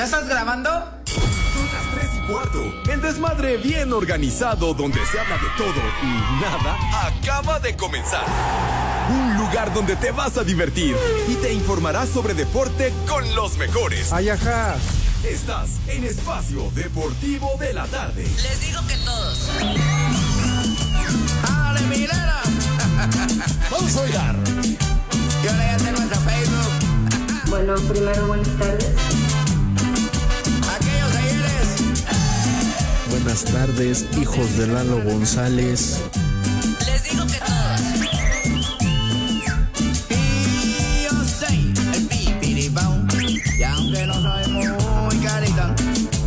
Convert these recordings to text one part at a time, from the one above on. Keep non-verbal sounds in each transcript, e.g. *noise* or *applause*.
¿Ya estás grabando? Son las 3 y cuarto. El desmadre bien organizado donde se habla de todo y nada acaba de comenzar. Un lugar donde te vas a divertir y te informarás sobre deporte con los mejores. Ay, ajá. Estás en Espacio Deportivo de la Tarde. Les digo que todos. ¡Ale, Milena! *laughs* Vamos a oigar. Y ahora ya tengo nuestro Facebook. Bueno, primero buenas tardes. Buenas tardes, hijos de Lalo González. Les digo que todos. Y yo soy el pipiripao. Y aunque no soy muy carita,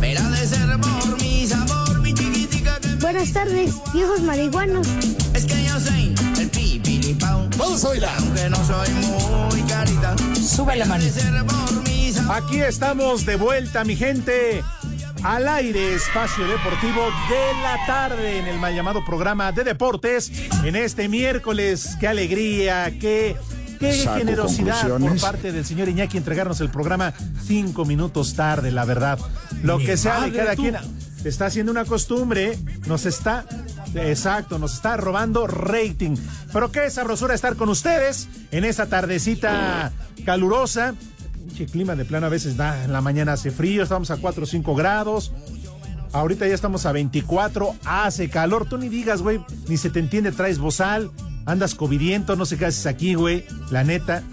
pero ha de ser por mi sabor, mi chiquitica que me- Buenas tardes, viejos marihuanos. Es que yo soy el pipiripao. Vamos a oigar. Aunque no soy muy carita, Sube la sabor. Aquí estamos de vuelta, mi gente. Al aire, espacio deportivo de la tarde en el mal llamado programa de deportes. En este miércoles, qué alegría, qué, qué Saco generosidad por parte del señor Iñaki entregarnos el programa cinco minutos tarde, la verdad. Lo Mi que sea de cada tú. quien está haciendo una costumbre, nos está, exacto, nos está robando rating. Pero qué sabrosura estar con ustedes en esta tardecita calurosa. Pinche clima de plano a veces da, en la mañana hace frío, estamos a 4 o 5 grados. Ahorita ya estamos a 24, hace calor. Tú ni digas, güey, ni se te entiende, traes bozal, andas covidiento, no sé qué haces aquí, güey, la neta.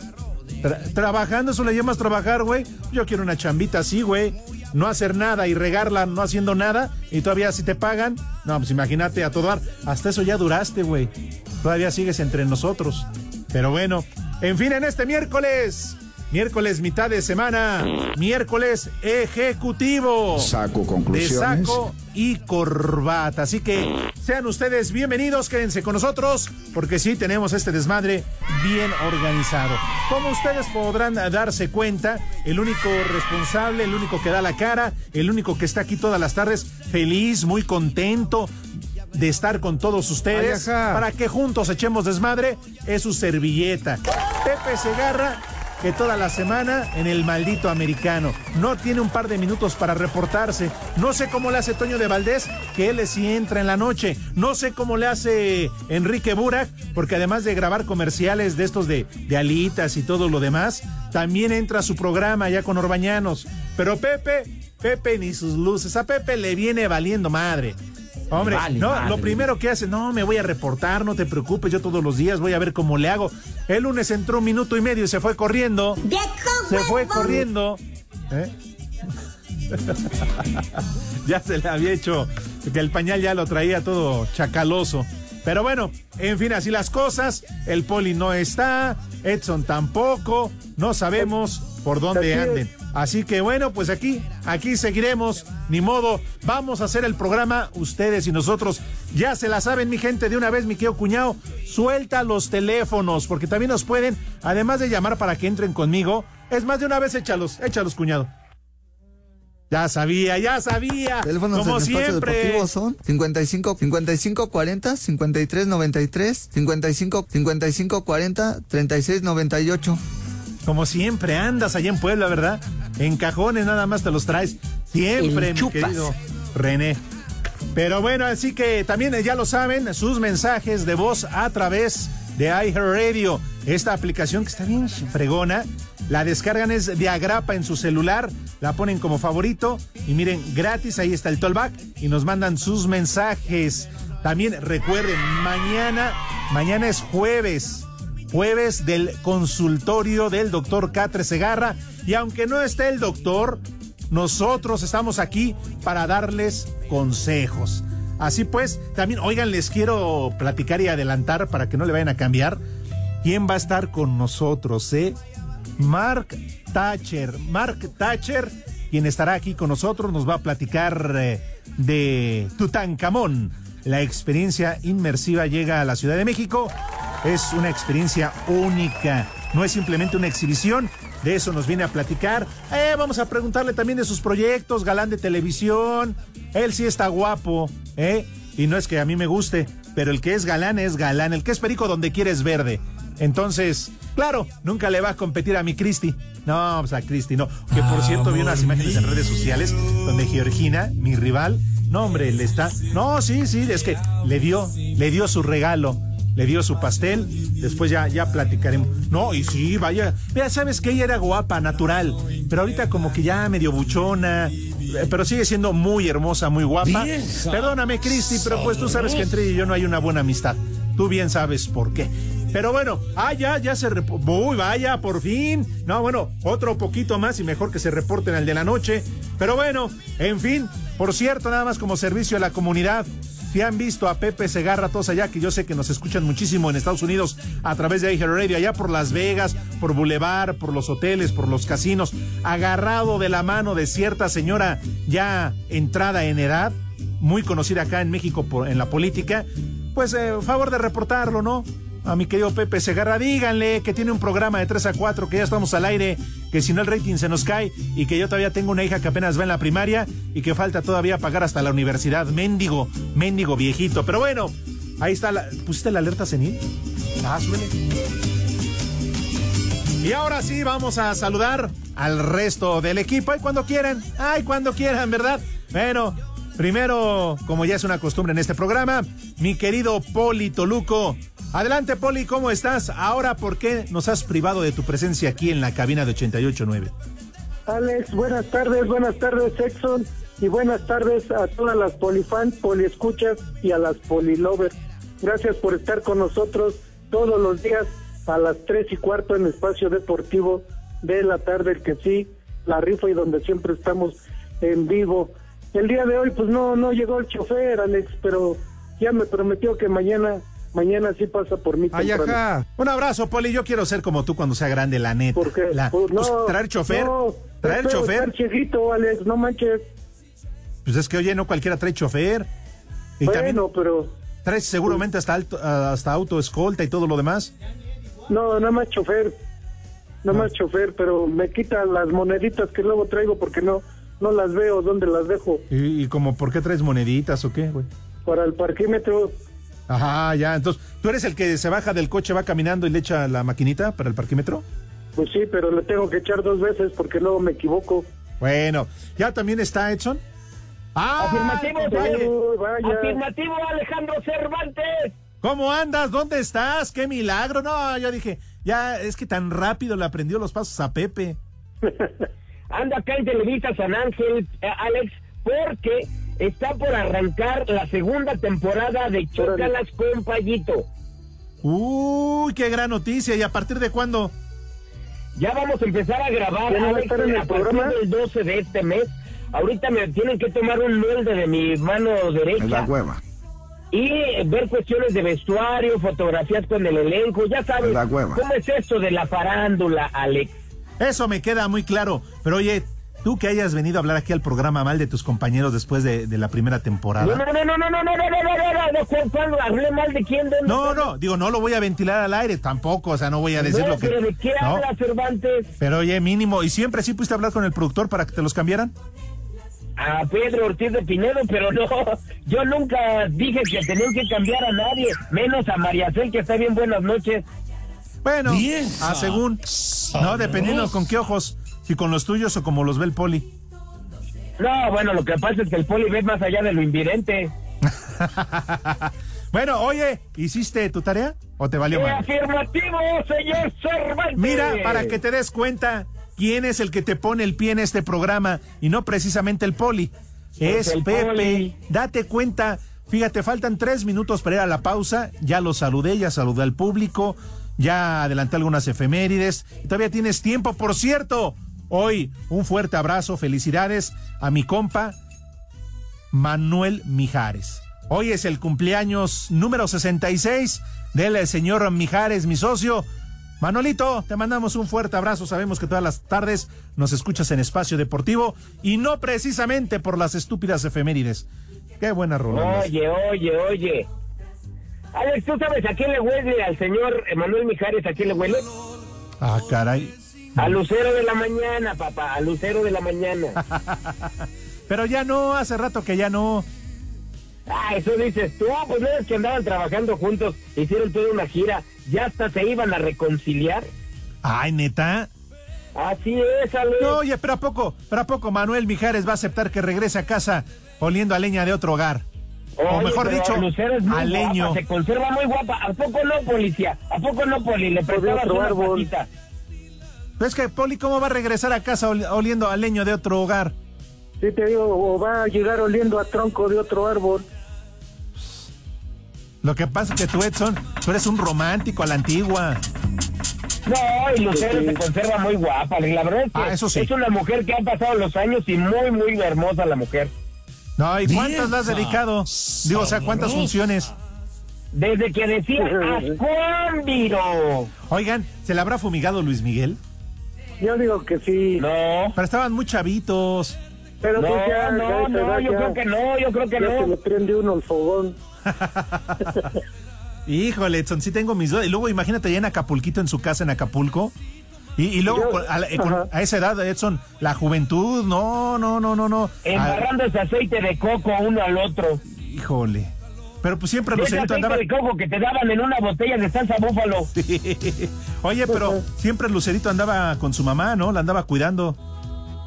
Tra- trabajando, eso le llamas trabajar, güey. Yo quiero una chambita así, güey. No hacer nada y regarla no haciendo nada y todavía si te pagan. No, pues imagínate a todo dar. Hasta eso ya duraste, güey. Todavía sigues entre nosotros. Pero bueno, en fin, en este miércoles. Miércoles mitad de semana. Miércoles ejecutivo. Saco De conclusiones. saco y corbata. Así que sean ustedes bienvenidos, quédense con nosotros, porque sí tenemos este desmadre bien organizado. Como ustedes podrán darse cuenta, el único responsable, el único que da la cara, el único que está aquí todas las tardes, feliz, muy contento de estar con todos ustedes Ay, para que juntos echemos desmadre, es su servilleta. Pepe Segarra que toda la semana en el maldito americano. No tiene un par de minutos para reportarse. No sé cómo le hace Toño de Valdés, que él sí entra en la noche. No sé cómo le hace Enrique Burak, porque además de grabar comerciales de estos de, alitas y todo lo demás, también entra su programa ya con Orbañanos. Pero Pepe, Pepe ni sus luces. A Pepe le viene valiendo madre. Hombre, Vale, no, madre. lo primero que hace, no, me voy a reportar, no te preocupes, yo todos los días voy a ver cómo le hago. El lunes entró un minuto y medio y se fue corriendo. Se fue corriendo. ¿Eh? *laughs* ya se le había hecho que el pañal ya lo traía todo chacaloso. Pero bueno, en fin, así las cosas. El poli no está, Edson tampoco. No sabemos por dónde anden. Así que bueno, pues aquí, aquí seguiremos. Ni modo, vamos a hacer el programa ustedes y nosotros. Ya se la saben, mi gente, de una vez, mi querido cuñado. Suelta los teléfonos, porque también nos pueden, además de llamar para que entren conmigo. Es más, de una vez échalos, échalos, cuñado. Ya sabía, ya sabía. Teléfonos Como en espacio siempre. deportivo son 55 55 40 53 93 55 55 40 36 98. Como siempre, andas allá en Puebla, ¿verdad? En cajones nada más te los traes. Siempre, mi chupas. querido René. Pero bueno, así que también ya lo saben, sus mensajes de voz a través de iHeartRadio. Esta aplicación que está bien fregona. La descargan es de agrapa en su celular, la ponen como favorito y miren, gratis, ahí está el tollback y nos mandan sus mensajes. También recuerden, mañana, mañana es jueves, jueves del consultorio del doctor Catre Segarra. Y aunque no esté el doctor, nosotros estamos aquí para darles consejos. Así pues, también, oigan, les quiero platicar y adelantar para que no le vayan a cambiar. ¿Quién va a estar con nosotros, eh? Mark Thatcher. Mark Thatcher quien estará aquí con nosotros, nos va a platicar eh, de Tutankamón. La experiencia inmersiva llega a la Ciudad de México. Es una experiencia única. No es simplemente una exhibición. De eso nos viene a platicar. Eh, vamos a preguntarle también de sus proyectos, galán de televisión. Él sí está guapo, ¿eh? Y no es que a mí me guste, pero el que es galán es galán. El que es perico donde quieres verde. Entonces, claro, nunca le va a competir a mi Cristi. No, pues a Cristi no. Que por cierto vi unas imágenes en redes sociales donde Georgina, mi rival, no hombre, le está. No, sí, sí, es que le dio, le dio su regalo, le dio su pastel. Después ya, ya platicaremos. No, y sí, vaya. Mira, sabes que ella era guapa, natural. Pero ahorita como que ya medio buchona. eh, Pero sigue siendo muy hermosa, muy guapa. Perdóname, Cristi, pero pues tú sabes que entre ella y yo no hay una buena amistad. Tú bien sabes por qué. Pero bueno, ah, ya, ya se Uy, vaya, por fin. No, bueno, otro poquito más y mejor que se reporten al de la noche. Pero bueno, en fin, por cierto, nada más como servicio a la comunidad. Si han visto a Pepe Segarra, todos allá, que yo sé que nos escuchan muchísimo en Estados Unidos a través de Radio, allá por Las Vegas, por Boulevard, por los hoteles, por los casinos, agarrado de la mano de cierta señora ya entrada en edad, muy conocida acá en México por- en la política, pues eh, favor de reportarlo, ¿no? A mi querido Pepe Segarra, díganle que tiene un programa de 3 a 4, que ya estamos al aire, que si no el rating se nos cae y que yo todavía tengo una hija que apenas va en la primaria y que falta todavía pagar hasta la universidad. Méndigo, méndigo viejito. Pero bueno, ahí está la. ¿Pusiste la alerta senil? Ah, súbele. Y ahora sí, vamos a saludar al resto del equipo. Ay, cuando quieran. Ay, cuando quieran, ¿verdad? Bueno, primero, como ya es una costumbre en este programa, mi querido Poli Toluco. Adelante, Poli, ¿cómo estás? Ahora, ¿por qué nos has privado de tu presencia aquí en la cabina de 88.9? Alex, buenas tardes, buenas tardes, Exxon, y buenas tardes a todas las polifans, poliescuchas y a las polilovers. Gracias por estar con nosotros todos los días a las tres y cuarto en Espacio Deportivo de la tarde, el que sí, la rifa y donde siempre estamos en vivo. El día de hoy, pues no, no llegó el chofer, Alex, pero ya me prometió que mañana, mañana sí pasa por mí. Ay, ajá. Un abrazo, Poli. Yo quiero ser como tú cuando sea grande, la neta. ¿Por qué? La- Pues pues, no, traer chofer. no, traer chofer. chiquito, Alex, no manches. Pues es que, oye, no cualquiera trae chofer. Y bueno, también pero traes seguramente hasta, alto, hasta auto escolta y todo lo demás. no, nada más chofer, nada más chofer, pero me quita las moneditas que luego traigo porque no, no las veo, ¿dónde las dejo? ¿Y, y como por qué traes moneditas o qué, güey? Para el parquímetro, Ajá, ya. Entonces, ¿tú eres el que se baja del coche, va caminando y le echa la maquinita para el parquímetro? pues sí, pero le tengo que echar dos veces porque luego me equivoco. Bueno, ¿ya también está Edson? ¡Ah! Afirmativo, vaya. Afirmativo, Alejandro Cervantes. ¿Cómo andas? ¿Dónde estás? ¡Qué milagro! No, yo dije, ya es que tan rápido le aprendió los pasos a Pepe. *laughs* Ando acá en Televisa San Ángel, eh, Alex, porque está por arrancar la segunda temporada de Chócalas con Payito. Uy, qué gran noticia. ¿Y a partir de cuándo? Ya vamos a empezar a grabar, ¿Ya no va a Alex, estar en el a partir programa? del 12 de este mes. Ahorita me tienen que tomar un molde de mi mano derecha. hueva. y ver cuestiones de vestuario, fotografías con el elenco, ya sabes, La hueva. ¿cómo es esto de la farándula, Alex? Eso me queda muy claro. Pero oye, tú que hayas venido a hablar aquí al programa mal de tus compañeros después de, de la primera No, temporada. no, no, no, no, no, no, no, no, no, no, no, hablé mal de quién? No, no, digo, no lo voy a ventilar al aire tampoco, o sea, no voy a decir No, lo que... pero ¿de qué No, habla Cervantes? pero oye, mínimo, ¿y siempre sí pudiste hablar con el productor para que te los cambiaran? A Pedro Ortiz de Pinedo, pero no, yo nunca dije que tenían que cambiar a nadie, menos a María Cel, que está bien, buenas noches. Bueno, a según, no, dependiendo con qué ojos, si con los tuyos o como los ve el poli. No, bueno, lo que pasa es que el poli ve más allá de lo invidente. *laughs* bueno, oye, ¿hiciste tu tarea o te valió ¡Eh, mal? afirmativo, señor Cervantes! Mira, para que te des cuenta quién es el que te pone el pie en este programa y no precisamente el poli. Pues Es el Pepe. Poli. Date cuenta. Fíjate, faltan tres minutos para ir a la pausa. Ya lo saludé, ya saludé al público. Ya adelanté algunas efemérides. Todavía tienes tiempo. Por cierto, hoy un fuerte abrazo, felicidades a mi compa Manuel Mijares. Hoy es el cumpleaños número 66 del señor Mijares, mi socio. Manolito, te mandamos un fuerte abrazo. Sabemos que todas las tardes nos escuchas en Espacio Deportivo y no precisamente por las estúpidas efemérides. Qué buena rola. Oye, oye, oye. Alex, ¿tú sabes a quién le huele al señor Emanuel Mijares? ¿A quién le huele? Ah, caray. A Lucero de la mañana, papá, a Lucero de la mañana. *laughs* Pero ya no, hace rato que ya no. Ah, eso dices tú, pues no es que andaban trabajando juntos, hicieron toda una gira, ya hasta se iban a reconciliar. Ay, neta. Así es, Alex. No, oye, pero a poco, pero a poco Manuel Mijares va a aceptar que regrese a casa oliendo a leña de otro hogar. o mejor dicho, Lucero es muy a leño. guapa, se conserva muy guapa. ¿A poco no, policía? ¿A poco no, poli? Le prestabas otro una patita. Pero es que, Poli, ¿cómo va a regresar a casa ol- oliendo a leño de otro hogar? Sí, te digo, o va a llegar oliendo a tronco de otro árbol. Lo que pasa es que tú, Edson, tú eres un romántico a la antigua. No, y Lucero se conserva muy guapa. La verdad es que Ah, eso sí. es una mujer que ha pasado los años y muy, muy hermosa la mujer. No, ¿y cuántas le has dedicado? Digo, o sea, ¿cuántas funciones? Desde que decía Ascuámbiro. Oigan, ¿se le habrá fumigado Luis Miguel? Yo digo que sí. No, Pero estaban muy chavitos. Pero no, pues ya, no, no, edad yo ya- creo que no, yo creo que ya se no. le prende uno el fogón. *laughs* Híjole, Edson, sí tengo mis dudas. Y luego imagínate ya en Acapulquito, en su casa en Acapulco. Y, y luego Yo- a, eh, con- a esa edad, Edson, la juventud, no, no, no, no, no. Ah, Embarrándose aceite de coco uno al otro. híjole. Pero pues siempre Lucerito andaba... de coco que te daban en una botella de salsa búfalo. Oye, pero siempre Lucerito andaba con su mamá, ¿no? La andaba cuidando.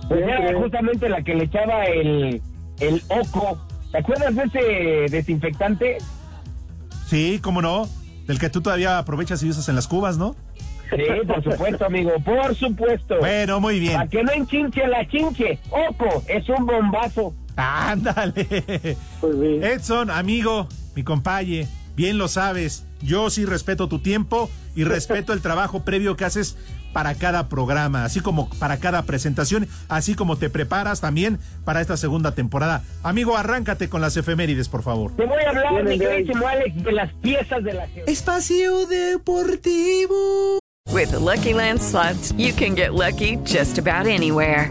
Pues era justamente la que le echaba el, el oco. ¿Te acuerdas de ese desinfectante? Sí, cómo no. Del que tú todavía aprovechas y usas en las cubas, ¿no? Sí, por supuesto, amigo, por supuesto. Bueno, muy bien. Para que no enchinche la chinche. Oco, es un bombazo. Ándale. Pues sí. Edson, amigo, mi compaye, bien lo sabes. Yo sí respeto tu tiempo y *laughs* respeto el trabajo previo que haces para cada programa, así como para cada presentación, así como te preparas también para esta segunda temporada. Amigo, arráncate con las efemérides, por favor. Te voy a hablar, mi queridísimo Alex, de las piezas de la. Espacio Deportivo. With the Lucky Land slots, you can get lucky just about anywhere.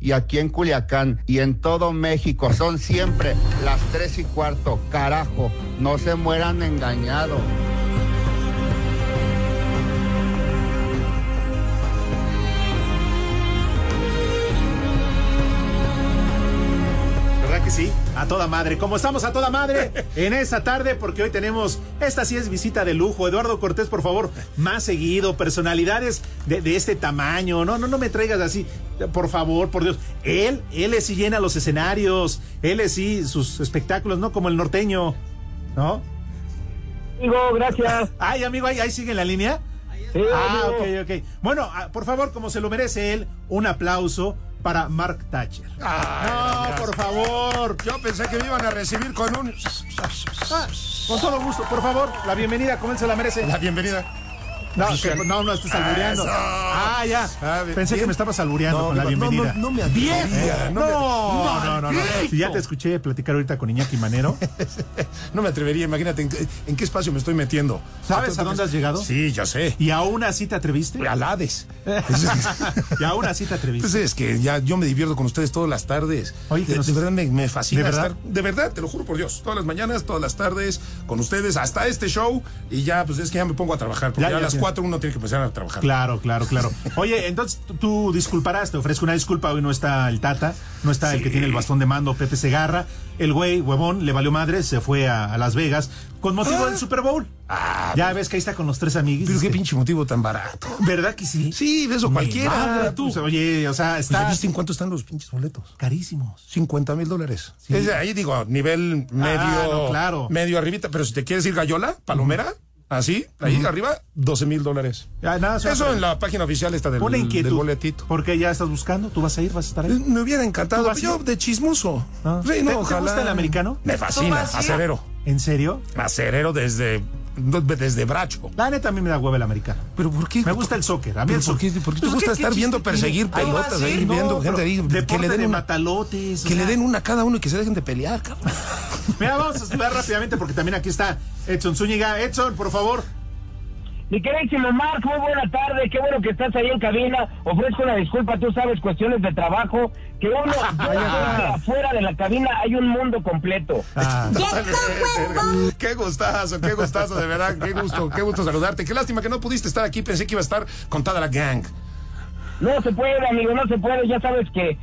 Y aquí en Culiacán y en todo México son siempre las tres y cuarto. Carajo, no se mueran engañados. Sí? A toda madre. Como estamos a toda madre en esta tarde, porque hoy tenemos, esta sí es visita de lujo. Eduardo Cortés, por favor, más seguido, personalidades de, de este tamaño. No, no, no me traigas así, por favor, por Dios. Él, él es sí llena los escenarios, él es sí sus espectáculos, ¿no? Como el norteño, ¿no? Amigo, gracias. *laughs* Ay, amigo, ahí, ahí sigue en la línea. Sí, Ah, amigo. ok, ok. Bueno, ah, por favor, como se lo merece él, un aplauso para Mark Thatcher. no, por favor. Yo pensé que me iban a recibir con un... Ah, con todo gusto, por favor, la bienvenida, como él se la merece. La bienvenida. No, que- no, no, estás albureando. Eso. Ah, ya. Ah. Pensé que me estabas albureando No, con la no, no, bienvenida. no me Bien. No, no no, no. Si ya te escuché platicar ahorita con Iñaki Manero. *laughs* No me atrevería, imagínate en, qué- en qué espacio me estoy metiendo. ¿Sabes a dónde has llegado? Sí, ya sé. ¿Y aún así te atreviste? Al Hades. *laughs* y aún así te atreviste. Pues es que ya yo me divierto con ustedes todas las tardes. Oye, que de, nos- de verdad me, me fascina ¿De verdad? estar. De verdad, te lo juro por Dios. Todas las mañanas, todas las tardes, con ustedes, hasta este show. Y ya, pues es que ya me pongo a trabajar. Porque Ya, ya, ya, a las. Cuatro uno tiene que empezar a trabajar. Claro, claro, claro. Oye, entonces tú- disculparás, te ofrezco una disculpa. Hoy no está el Tata, no está el que tiene el bastón de mando, Pepe Segarra. El güey, huevón, le valió madre, se fue a, a Las Vegas con motivo del Super Bowl. ya ves que ahí está con los tres amiguis. Pero qué Este, pinche motivo tan barato. ¿Verdad que sí? Sí, de eso Me cualquiera. tú. pues, oye, o sea, Pues, ¿ya está viste en cuánto están los pinches boletos? carísimos. 50 mil dólares. Sí. Ahí digo, nivel medio. Ah, no, claro. Medio arribita. Pero si te quieres ir gallola, palomera, Así, ahí arriba, 12 mil dólares. Ya, nada, Eso en la página oficial está del, del boletito. ¿Por qué ya estás buscando? ¿Tú vas a ir? ¿Vas a estar ahí? Me hubiera encantado. ¿Tú vas a Yo de chismoso. Ah. Sí, ¿Te- no, te ojalá. gusta el americano? Me fascina. Acerero. ¿En serio? Acerero desde, desde Bracho. La neta a mí me da hueva el americano. ¿Pero por qué? Me gusta el soccer. A mí ¿Pero el por qué, soccer. por qué te Pues, gusta ¿qué- estar qué viendo perseguir pelotas ahí, no, viendo gente ahí? Que le den de una, matalotes. o que le den una a cada uno y que se dejen de pelear, cabrón. *laughs* *laughs* Mira, vamos a saludar rápidamente porque también aquí está Edson Zúñiga. Edson, por favor. Mi queridísimo Mark, muy buena tarde, qué bueno que estás ahí en cabina. Ofrezco una disculpa, tú sabes, cuestiones de trabajo, que uno, *laughs* afuera de la cabina hay un mundo completo. Ah, *laughs* Qué gustazo, qué gustazo, de verdad, qué gusto, qué gusto saludarte. Qué lástima que no pudiste estar aquí, pensé que iba a estar con toda la gang. No se puede, amigo, no se puede, ya sabes que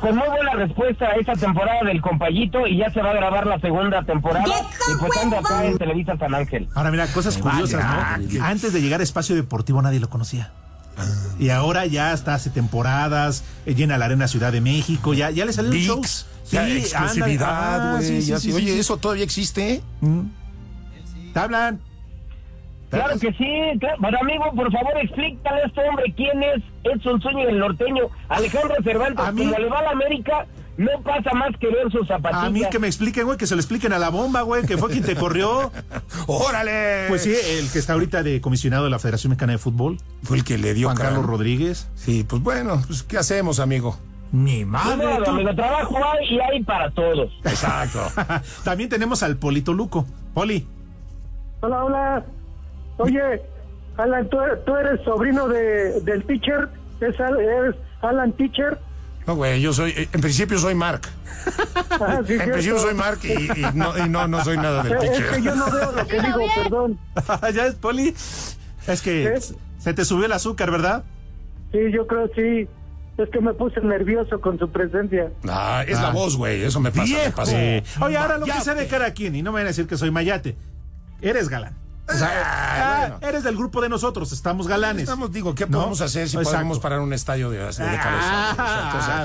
con muy buena respuesta a esa temporada del compayito y ya se va a grabar la segunda temporada y pues ando acá en Televisa San Ángel. Ahora mira, cosas curiosas, ¿no? Antes de llegar a Espacio Deportivo nadie lo conocía. Y ahora ya está hace temporadas, eh, llena la Arena Ciudad de México, ya, ya le salió el show. VIX, ya, exclusividad, ándale. Ah, güey. sí, sí, sí, sí. Oye, sí. ¿eso todavía existe? ¿Te hablan? Claro que sí, claro. Pero amigo, por favor, explícale a este hombre quién es Edson Zúñiga el norteño. Alejandro Cervantes, A mí- como le va a la América, no pasa más que ver sus zapatillas. A mí que me expliquen, güey, que se lo expliquen a la bomba, güey, que fue quien te corrió. *laughs* ¡Órale! Pues sí, el que está ahorita de comisionado de la Federación Mexicana de Fútbol, Fue el que le dio Juan cara. Carlos Rodríguez. Sí, pues bueno, pues ¿qué hacemos, amigo? Ni No, madre. no, tú. amigo, trabajo hay y hay para todos. *laughs* Exacto. También tenemos al Polito Luco. Poli. Hola, hola. Oye, Alan, ¿tú, tú eres sobrino de, del teacher? ¿Es, ¿Eres Alan Teacher? No, güey, yo soy, eh, en principio soy Mark. Ah, sí, En cierto. principio soy Mark y, y no, y no, no soy nada del Es pitcher. que yo no veo lo que digo, perdón. *laughs* ¿Ya es Poli? Es que ¿Eh? se te subió el azúcar, ¿verdad? Sí, yo creo sí. Es que me puse nervioso con su presencia. Ah, es la Ah. voz, güey, eso me pasa. me pasa. Oye, ahora lo que sea de cara a quien, y no me van a decir que soy mayate. Eres galán. O sea, Ah, ah, bueno. eres del grupo de nosotros, estamos galanes. Estamos, digo, ¿qué ¿No? podemos hacer si Exacto. podemos parar un estadio de, de cabeza?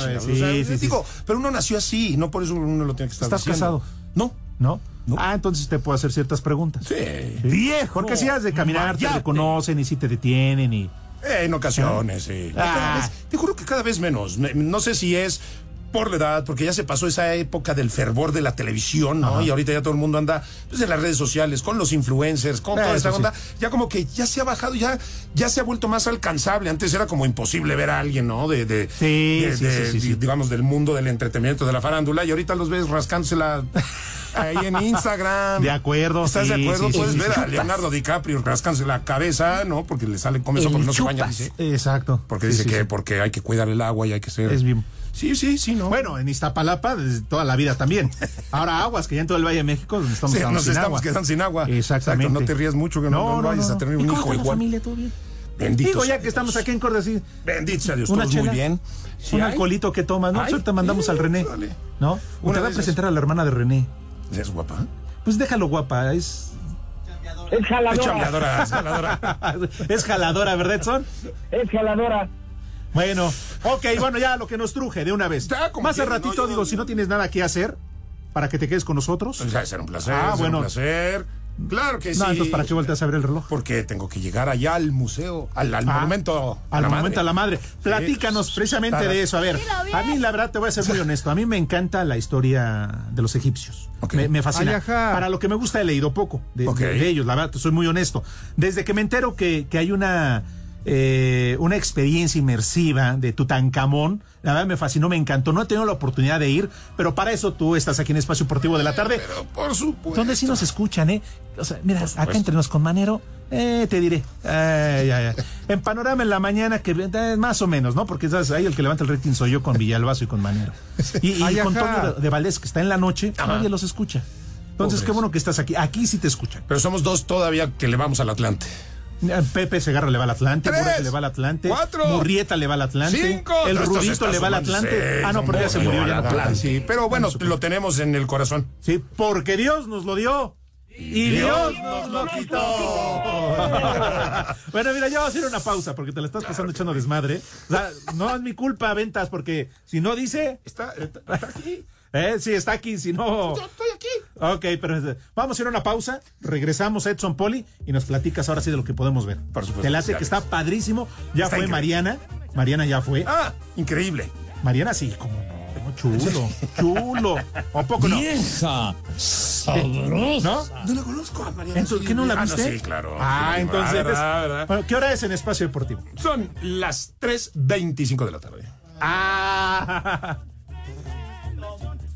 Digo, pero uno nació así, no por eso uno lo tiene que estar ¿Estás diciendo. casado? No. ¿No? No. Ah, entonces te puedo hacer ciertas preguntas. Sí. Viejo. Porque si has de caminar, te reconocen y si te detienen y. Eh, en ocasiones, sí. Ah. Vez- te juro que cada vez menos. Me- No sé si es por la edad, porque ya se pasó esa época del fervor de la televisión, ¿no? Y ahorita ya todo el mundo anda pues, en las redes sociales, con los influencers, con toda esta sí. onda. Ya como que ya se ha bajado, ya, ya se ha vuelto más alcanzable. Antes era como imposible ver a alguien, ¿no? De, de, Sí, de- sí, de- digamos, del mundo del entretenimiento, de la farándula, y ahorita los ves rascándosela ahí en *laughs* Instagram. De acuerdo, ¿Estás de acuerdo? Puedes ver a Leonardo DiCaprio rascándose la cabeza, ¿no? Porque le sale con eso porque no se baña, dice. Exacto. Porque dice que porque hay que cuidar el agua y hay que ser. Es bien. Sí, sí, sí, ¿no? Bueno, en Iztapalapa desde toda la vida también. Ahora aguas, que ya en todo el Valle de México nos estamos Sí, quedando nos sin estamos agua. quedando sin agua. Exactamente. Exacto, no te rías mucho que no, no vayas a tener ¿Y un hijo igual. familia? ¿Todo bien? Bendito Digo, ya que Dios. estamos aquí en Cordes, así, Bendito sea Dios, una todos muy bien. Sí un hay. alcoholito que tomas, ¿no? Ahorita mandamos al René. ¿no? Una te va a presentar a la hermana de René. ¿Es guapa? Pues déjalo guapa, es... Es Es jaladora. chambeadora, es jaladora. es jaladora, ¿verdad, Edson? Es jaladora. Bueno, ok, bueno, ya lo que nos truje de una vez. Ya, Más al ratito, no, yo- digo, si no tienes nada que hacer, para que te quedes con nosotros. Sea, será un placer, Ah, bueno. un placer. Claro que sí. No, entonces, ¿para qué volteas a ver el reloj? Porque tengo que llegar allá al museo, al, al Ah, monumento. a Al la momento madre. a la madre. Platícanos precisamente de eso. A ver, a mí la verdad te voy a ser muy *laughs* honesto. A mí me encanta la historia de los egipcios. Ok. Me, me fascina. Para lo que me gusta he leído poco de, Ok. de- de ellos. La verdad, te soy muy honesto. Desde que me entero que, que hay una eh, una experiencia inmersiva de Tutankamón, la verdad me fascinó, me encantó. No he tenido la oportunidad de ir, pero para eso tú estás aquí en Espacio Deportivo de la Tarde. Pero por supuesto. Donde sí nos escuchan, ¿eh? O sea, mira, acá entre nos con Manero, eh, te diré. Ay, ay, ay. En Panorama en la mañana, que eh, más o menos, ¿no? Porque ¿sabes? ahí el que levanta el rating soy yo con Villalbazo y con Manero. Y, y Ay, con. Toño de, de Valdés, que está en la noche, Ajá. nadie los escucha. Entonces, Pobres. qué bueno que estás aquí. Aquí sí te escuchan. Pero somos dos todavía que le vamos al Atlante. Eh, Pepe Segarra le va al Atlante, Tres, Burak le va al Atlante, cuatro, Murrieta le va al Atlante, Cinco. el están le va al Atlante. seis, ah, no, pero ya se murió. ya. Atlante. Sí, pero bueno, lo tenemos en el corazón. Sí, porque Dios nos lo dio. Y Dios nos lo quitó. *laughs* bueno, mira, ya vamos a hacer una pausa porque te la estás pasando echando desmadre. O sea, no es mi culpa, ventas, porque si no dice. Está, está aquí. Eh, sí, está aquí, si no. estoy aquí. Ok, pero eh, vamos a ir a una pausa. Regresamos a Edson Poli y nos platicas ahora sí de lo que podemos ver. Por supuesto, Te late que está padrísimo. Ya Está fue increíble. Mariana. Mariana ya fue. Ah, increíble. Mariana sí, como no. Chulo, chulo. ¿O poco no? Vieja, ¿No? No la conozco a Mariana. Entonces, ¿Qué no la Ah, viste? sí, claro. Ah, Sí, entonces. verdad, verdad. Bueno, ¿Qué hora es en Espacio Deportivo? Son las 3.25 de la tarde. Ah. *laughs*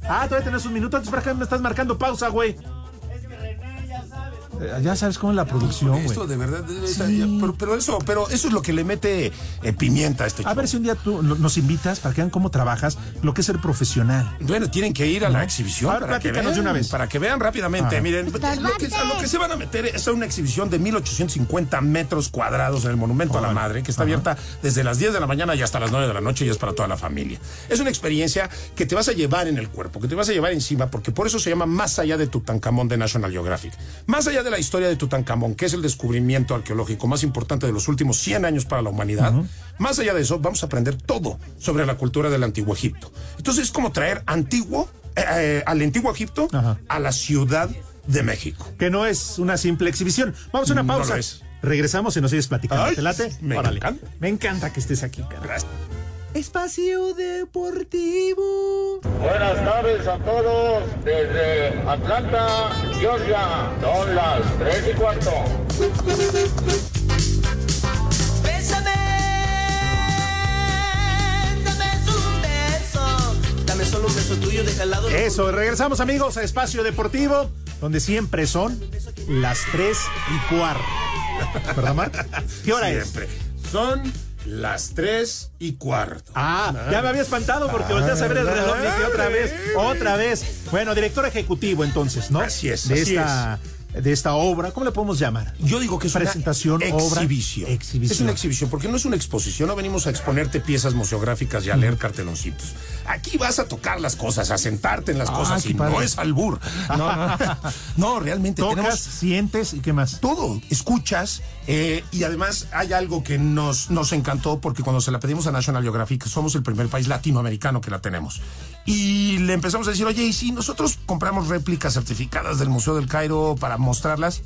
Ah, todavía tenés un minuto. Antes para acá me estás marcando pausa, güey. Eh, Ya sabes cómo es la producción, güey. Esto de verdad, pero, pero eso, pero eso es lo que le mete eh, pimienta a este A show. ver si un día tú nos invitas para que vean cómo trabajas, lo que es ser profesional. Bueno, tienen que ir a la exhibición para que vean, de una vez. para que vean rápidamente. Ajá. Miren, lo que, a lo que se van a meter es a una exhibición de 1850 metros cuadrados en el Monumento a la Madre, que está abierta desde las 10 de la mañana y hasta las 9 de la noche y es para toda la familia. Es una experiencia que te vas a llevar en el cuerpo, que te vas a llevar encima, porque por eso se llama Más allá de Tutankamón de National Geographic. Más allá de la historia de Tutankamón, que es el descubrimiento arqueológico más importante de los últimos 100 años para la humanidad, más allá de eso, vamos a aprender todo sobre la cultura del antiguo Egipto. Entonces es como traer antiguo, eh, eh, al antiguo Egipto a la ciudad de México. Que no es una simple exhibición. Vamos a una pausa. es. Regresamos y nos sigues platicando. Ay, ¿Te late? me encanta. Me encanta que estés aquí, cara. Gracias. Espacio Deportivo. Buenas tardes a todos desde Atlanta, Georgia. Son las 3 y cuarto. Bésame, dame un beso. Dame solo un beso tuyo, deja al lado. Eso, regresamos amigos a Espacio Deportivo, donde siempre son las 3 y cuarto. ¿Verdad, Marc? ¿Qué hora Siempre. Son las 3 y cuarto. Ah, ya me había espantado porque volteas a ver el reloj y dije otra vez, otra vez. Bueno, director ejecutivo entonces, ¿no? Así es, De así esta, de esta obra, ¿cómo le podemos llamar? Yo digo que es Presentación, una obra, exhibición. exhibición. Es una exhibición, porque no es una exposición, no venimos a exponerte piezas museográficas y a leer carteloncitos. Aquí vas a tocar las cosas, a sentarte en las Ah, cosas y padre. no es albur. No, no, *laughs* no, realmente Tocas, tenemos sientes y qué más. todo, escuchas eh, y además hay algo que nos, nos encantó porque cuando se la pedimos a National Geographic somos el primer país latinoamericano que la tenemos. Y le empezamos a decir, oye, ¿y si nosotros compramos réplicas certificadas del Museo del Cairo para mostrarlas?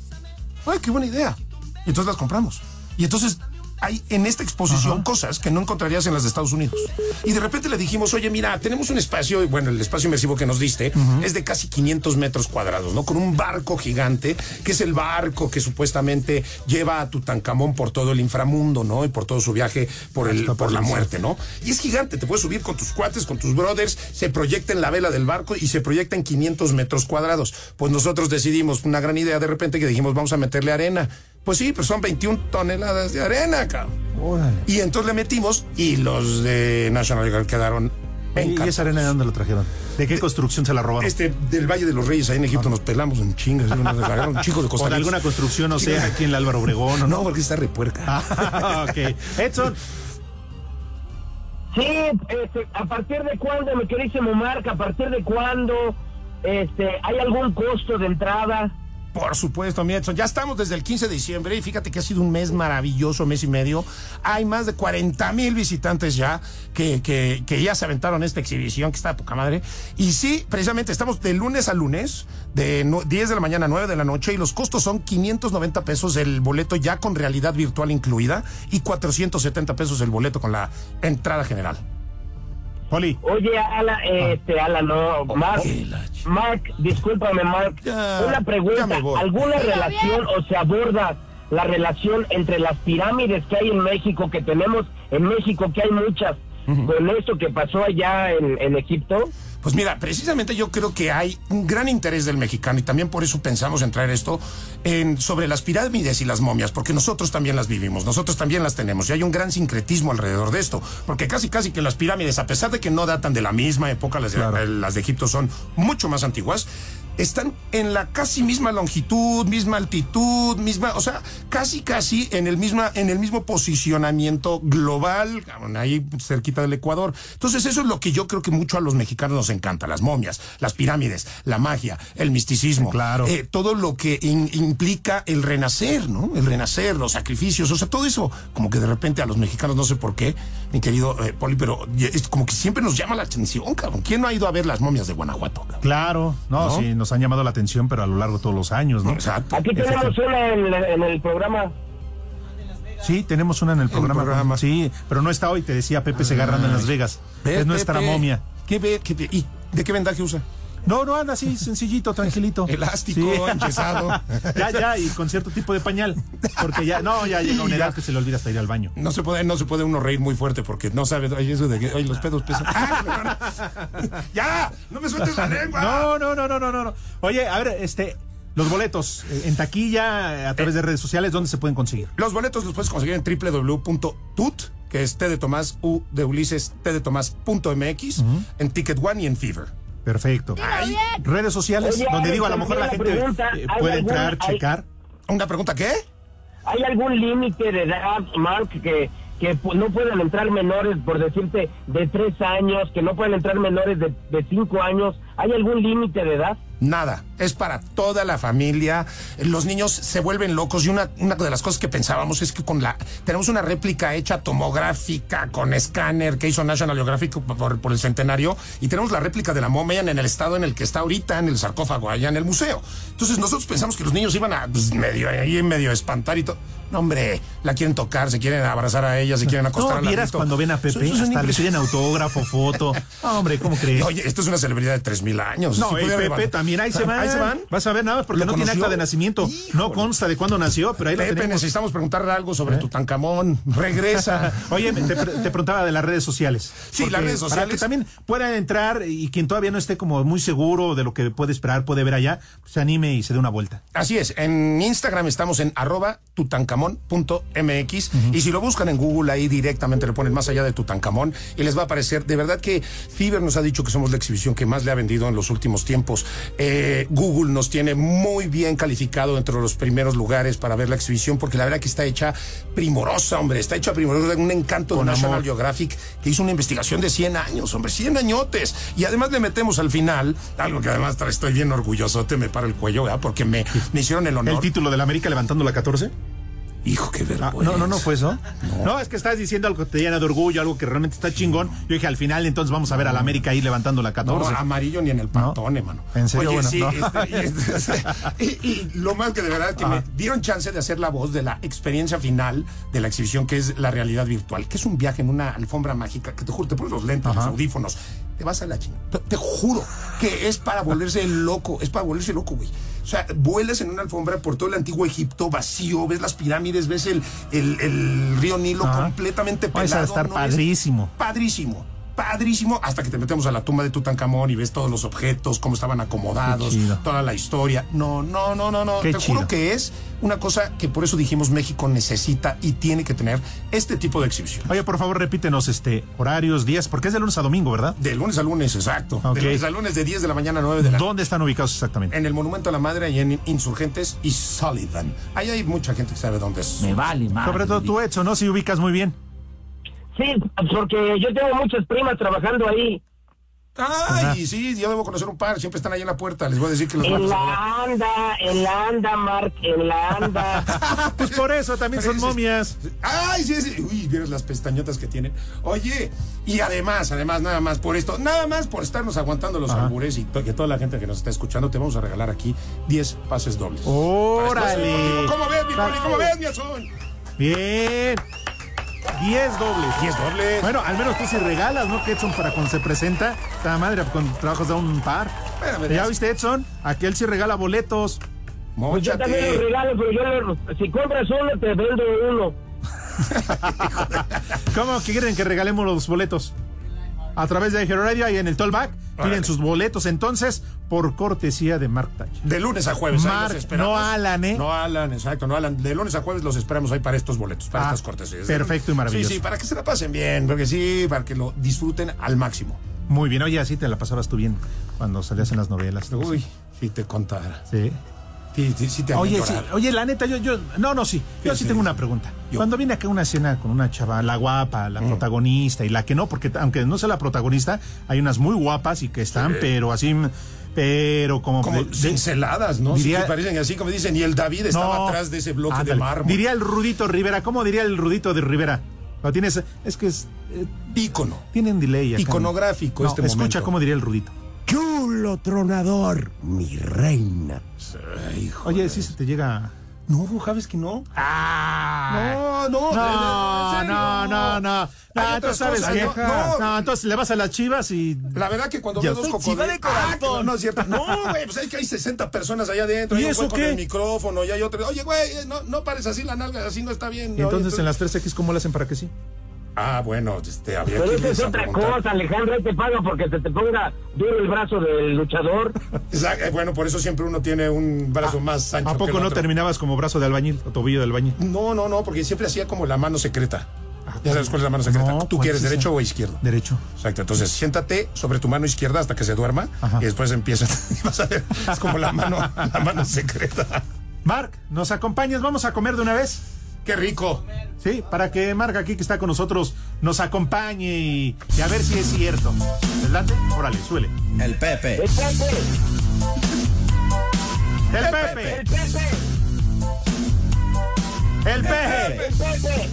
¡Ay, qué buena idea! Y entonces las compramos. Y entonces hay en esta exposición cosas que no encontrarías en las de Estados Unidos. Y de repente le dijimos, oye, mira, tenemos un espacio, y bueno, el espacio inmersivo que nos diste es de casi 500 metros cuadrados, ¿no? Con un barco gigante, que es el barco que supuestamente lleva a Tutankamón por todo el inframundo, ¿no? Y por todo su viaje por, el, por la muerte, ¿no? Y es gigante, te puedes subir con tus cuates, con tus brothers, se proyecta en la vela del barco y se proyecta en 500 metros cuadrados. Pues nosotros decidimos, una gran idea de repente que dijimos, vamos a meterle arena. Pues sí, pues son 21 toneladas de arena, cabrón. Y entonces le metimos y los de National Geographic quedaron ¿Y esa arena de dónde la trajeron? ¿De qué construcción se la robaron? Este, del Valle de los Reyes, ahí en Egipto nos pelamos en chingas. Nos agarraron un chico de Costa O de alguna construcción, no sé, Chingas. aquí en el Álvaro Obregón. ¿o No, porque está repuerca. Ah, *laughs* ok. Edson, Sí, este, ¿a partir de cuándo, mi querísimo Marc? ¿A partir de cuándo este, hay algún costo de entrada? Por supuesto, mi. Ya estamos desde el 15 de diciembre y fíjate que ha sido un mes maravilloso, mes y medio. Hay más de 40 mil visitantes ya que, que, ya se aventaron esta exhibición que está de poca madre. Y sí, precisamente estamos de lunes a lunes, de no- 10 de la mañana a 9 de la noche y los costos son 590 pesos el boleto ya con realidad virtual incluida y 470 pesos el boleto con la entrada general. Poli. Oye, Ala, este, Ala, no, qué la ch- Marc, discúlpame, Marc. Ya, Una pregunta. ¿alguna relación o se aborda la relación entre las pirámides que hay en México, que tenemos en México, que hay muchas, con esto que pasó allá en, en Egipto? Pues mira, precisamente yo creo que hay un gran interés del mexicano y también por eso pensamos en traer esto en, sobre las pirámides y las momias, porque nosotros también las vivimos, nosotros también las tenemos y hay un gran sincretismo alrededor de esto, porque casi casi que las pirámides, a pesar de que no datan de la misma época, las de, las de Egipto son mucho más antiguas, están en la casi misma longitud, misma altitud, misma, o sea, casi casi en el misma en el mismo posicionamiento global, ahí cerquita del Ecuador. Entonces, eso es lo que yo creo que mucho a los mexicanos nos encanta, las momias, las pirámides, la magia, el misticismo, Claro. eh, todo lo que in- implica el renacer, ¿no? El renacer, los sacrificios, o sea, todo eso como que de repente a los mexicanos no sé por qué, mi querido eh, Poli, pero es como que siempre nos llama la atención, cabrón. ¿Quién no ha ido a ver las momias de Guanajuato? cabrón? Claro, no, ¿No? sí, nos han llamado la atención, pero a lo largo de todos los años, ¿no? Exacto. Aquí tenemos una en, en el programa. Sí, tenemos una en el programa. programa. Sí, pero no está hoy, te decía Pepe Segarra en Las Vegas. Ve, es nuestra Pepe. momia. ¿Qué ve? ¿Qué ve? ¿Y de qué vendaje usa? No, no anda así, sencillito, tranquilito. *laughs* Elástico, enyesado. *laughs* ya, ya, y con cierto tipo de pañal. Porque ya, no, ya llega una edad que se le olvida hasta ir al baño. No se puede, no se puede uno reír muy fuerte porque no sabe, ay, eso de que, ay, los pedos pesan. ¡Ah! *laughs* ¡Ya! ¡No me sueltes la lengua! No, no, no, no, no, no. Oye, a ver, este, los boletos eh, en taquilla, eh, a través de redes sociales, ¿dónde se pueden conseguir? Los boletos los puedes conseguir en www.tut, que es T de Tomás, U de Ulises, T de Tomás.mx, en Ticket One y en Fever. Perfecto. Redes sociales, Oye, donde digo, a lo mejor la gente pregunta, eh, ¿hay puede entrar, hay- checar. ¿Una pregunta qué? ¿Hay algún límite de edad, Mark, que, que no pueden entrar menores, por decirte, de tres años, que no pueden entrar menores de, de cinco años? ¿Hay algún límite de edad? Nada, es para toda la familia. Los niños se vuelven locos y una, una de las cosas que pensábamos es que con la tenemos una réplica hecha tomográfica con escáner que hizo National Geographic por, por el centenario y tenemos la réplica de la momia en el estado en el que está ahorita en el sarcófago allá en el museo. Entonces nosotros pensamos que los niños iban a pues, medio ahí medio espantar y todo. No, hombre, la quieren tocar, se quieren abrazar a ella, se quieren acostar No, vieras ladito. cuando ven a Pepe, hasta le piden autógrafo, foto. *laughs* No, hombre, ¿cómo crees? Oye, esto es una celebridad de 3000 años. No, Sí el Pepe también ahí se van. Ahí se van. Vas a ver nada más porque ¿Lo no tiene acta de nacimiento. No consta de cuándo nació, pero ahí lo Pepe, tenemos. necesitamos preguntarle algo sobre Tutankamón. Regresa. *laughs* Oye, te, pre- te preguntaba de las redes sociales. Sí, las redes Para sociales. que también puedan entrar y quien todavía no esté como muy seguro de lo que puede esperar, puede ver allá, pues se anime y se dé una vuelta. Así es, en Instagram estamos en arroba tutankamón.mx y si lo buscan en Google ahí directamente le ponen más allá de Tutankamón y les va a aparecer, de verdad que Fiverr nos ha dicho que somos la exhibición que más le ha vendido en los últimos tiempos. Eh, Google nos tiene muy bien calificado entre los primeros lugares para ver la exhibición porque la verdad que está hecha primorosa, hombre, está hecha primorosa, un encanto de Con National amor. Geographic que hizo una investigación de 100 años, hombre, 100 añotes. Y además le metemos al final, algo que además estoy bien orgulloso, te me para el cuello, ¿verdad? Porque me, me hicieron el honor. ¿El título de la América levantando la 14? Hijo, qué Ah, vergüenza. no, no, no fue eso. No. es que estás diciendo algo que te llena de orgullo, algo que realmente está chingón. Yo dije, al final, entonces vamos a ver a la América ahí levantando la No, 14. amarillo ni en el pantone, mano. ¿En serio? Oye, Bueno, sí, no. este, y, este, *laughs* y- y lo más que de verdad que me dieron chance de hacer la voz de la experiencia final de la exhibición, que es la realidad virtual, que es un viaje en una alfombra mágica, que te juro, te pones los lentes, los audífonos, te vas a la chingada. Te, te juro que es para volverse loco, es para volverse loco, güey. O sea, vuelas en una alfombra por todo el antiguo Egipto vacío, ves las pirámides, ves el, el, el río Nilo Ajá. completamente Vas pelado. a estar no es- padrísimo. Padrísimo. Hasta que te metemos a la tumba de Tutankamón y ves todos los objetos, cómo estaban acomodados, toda la historia. No, no, no, no, no. Qué te chido. juro que es una cosa que por eso dijimos México necesita y tiene que tener este tipo de exhibición. Oye, por favor, repítenos este horarios, días, porque es de lunes a domingo, ¿verdad? De lunes a lunes, exacto. Ok. De lunes a lunes de 10 de la mañana a 9 de la ¿Dónde están ubicados exactamente? En el Monumento a la Madre y en Insurgentes y Sullivan. Ahí hay mucha gente que sabe dónde es. Me vale más. Sobre todo tú, Edson, ¿no? Si ubicas muy bien. Sí, porque yo tengo muchas primas trabajando ahí. Ay, sí, yo debo conocer un par, siempre están ahí en la puerta. Les voy a decir que los En la anda, en la anda, Mark, en la anda. *laughs* Pues por eso también son momias. Ay, sí, sí. Uy, vieras las pestañotas que tienen. Oye, y además, además, nada más por esto, nada más por estarnos aguantando los albures y to- que toda la gente que nos está escuchando, te vamos a regalar aquí 10 pases dobles. ¡Órale! ¿Cómo ves, mi poli? ¿Cómo ves, mi azul? Bien. 10 dobles. 10 dobles. Bueno, al menos tú sí regalas, ¿no? Que Edson para cuando se presenta, esta madre con trabajos de un par. ¿Ya viste, Edson? Aquel sí regala boletos. Pues yo también los regalo, pero yo los- si compras uno, te vendo uno. *laughs* ¿Cómo quieren que regalemos los boletos? A través de Hero Radio y en el Tollback. Órale. sus boletos entonces por cortesía de Mark Touch. De lunes a jueves, ahí los esperamos. no Alan, ¿eh? No Alan, exacto, no Alan. De lunes a jueves los esperamos ahí para estos boletos, para Ah, estas cortesías. perfecto y maravilloso. Sí, sí, para que se la pasen bien, porque sí, para que lo disfruten al máximo. Muy bien, oye, así te la pasabas tú bien cuando salías en las novelas. Uy, Si te contara. Sí. Sí, sí, sí te Oye, sí, oye, la neta, yo, yo, no, no, sí, yo sí, sí, tengo una pregunta. Yo. Cuando viene acá una escena con una chava, la guapa, Mm. la protagonista y la que no, porque aunque no sea la protagonista, hay unas muy guapas y que están, pero así, pero como, Como de- cinceladas, ¿no? diría- sí, parecen así, como dicen, y el David estaba No. atrás de ese bloque de mármol. Diría el Rudito Rivera, ¿cómo diría el Rudito de Rivera? Lo tienes, es que es, eh, Ícono. tienen delay acá. Iconográfico No, este escucha momento. cómo diría el Rudito. Chulo tronador, mi reina. Ay, Oye, de- sí se te llega. No, ¿sabes que no? Ah, No, no. no, ¿en serio? no, no, no. No, otras entonces sabes qué? no, No, no. entonces le vas a las chivas y. La verdad que cuando veo dos cocodrilos... chiva de corazón. Ah, no, es cierto. No, güey, pues es que hay 60 personas allá adentro. ¿Y hay un eso güey con qué? el micrófono y hay otro... Oye, güey, no, no pares así la nalga, así no está bien. Y entonces Oye, en las 3X, ¿cómo le hacen para que sí? Ah, bueno, este, habría Pero que es otra preguntar. cosa, Alejandro, ahí te pago porque se te ponga duro el brazo del luchador. *laughs* Exacto, eh, Bueno, por eso siempre uno tiene un brazo más ancho ¿A que poco el no otro. terminabas como brazo de albañil o tobillo de albañil? No, no, no, porque siempre hacía como la mano secreta. ¿Ya sabes cuál es la mano secreta? No, ¿Tú ¿cuál quieres derecho o izquierdo? Derecho. Exacto, entonces siéntate sobre tu mano izquierda hasta que se duerma y después empieza. *laughs* y vas a ver, es como la mano, la mano secreta. Mark, ¿nos acompañas? ¿Vamos a comer de una vez? ¡Qué rico! Sí, para que Mark aquí que está con nosotros nos acompañe y, y a ver si es cierto. ¿Adelante? Órale, suele. El Pepe. ¡El Pepe! ¡El Pepe! ¡El Pepe! ¡El peje! ¡El Pepe!